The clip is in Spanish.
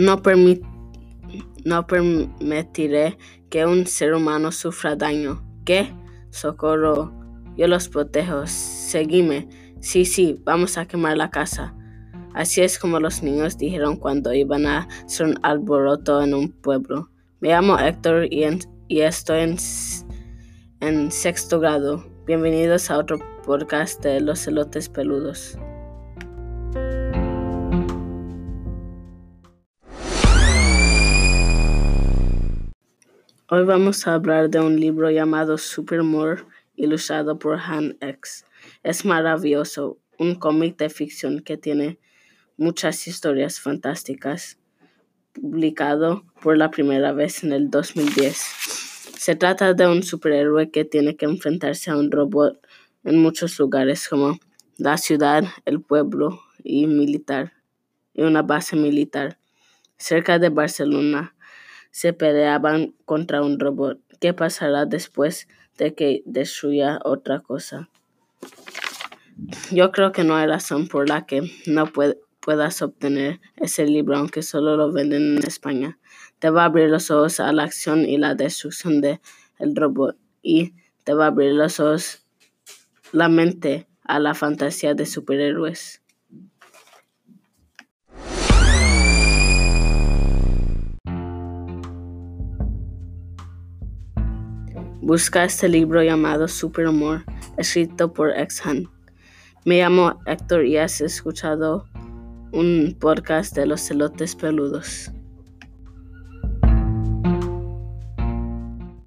No, no permitiré que un ser humano sufra daño. ¿Qué? Socorro. Yo los protejo. Seguime. Sí, sí, vamos a quemar la casa. Así es como los niños dijeron cuando iban a hacer un alboroto en un pueblo. Me llamo Héctor y, estoy en, en sexto grado. Bienvenidos a otro podcast de los elotes peludos. Hoy vamos a hablar de un libro llamado Supermore, ilustrado por Han X. Es maravilloso, un cómic de ficción que tiene muchas historias fantásticas, publicado por la primera vez en el 2010. Se trata de un superhéroe que tiene que enfrentarse a un robot en muchos lugares como la ciudad, el pueblo y militar y una base militar cerca de Barcelona se peleaban contra un robot. ¿Qué pasará después de que destruya otra cosa? Yo creo que no hay razón por la que no puedas obtener ese libro, aunque solo lo venden en España. Te va a abrir los ojos a la acción y la destrucción del el robot y te va a abrir los ojos, la mente a la fantasía de superhéroes. Busca este libro llamado Superamor, escrito por Ex-Han. Me llamo Héctor y has escuchado un podcast de los celotes peludos.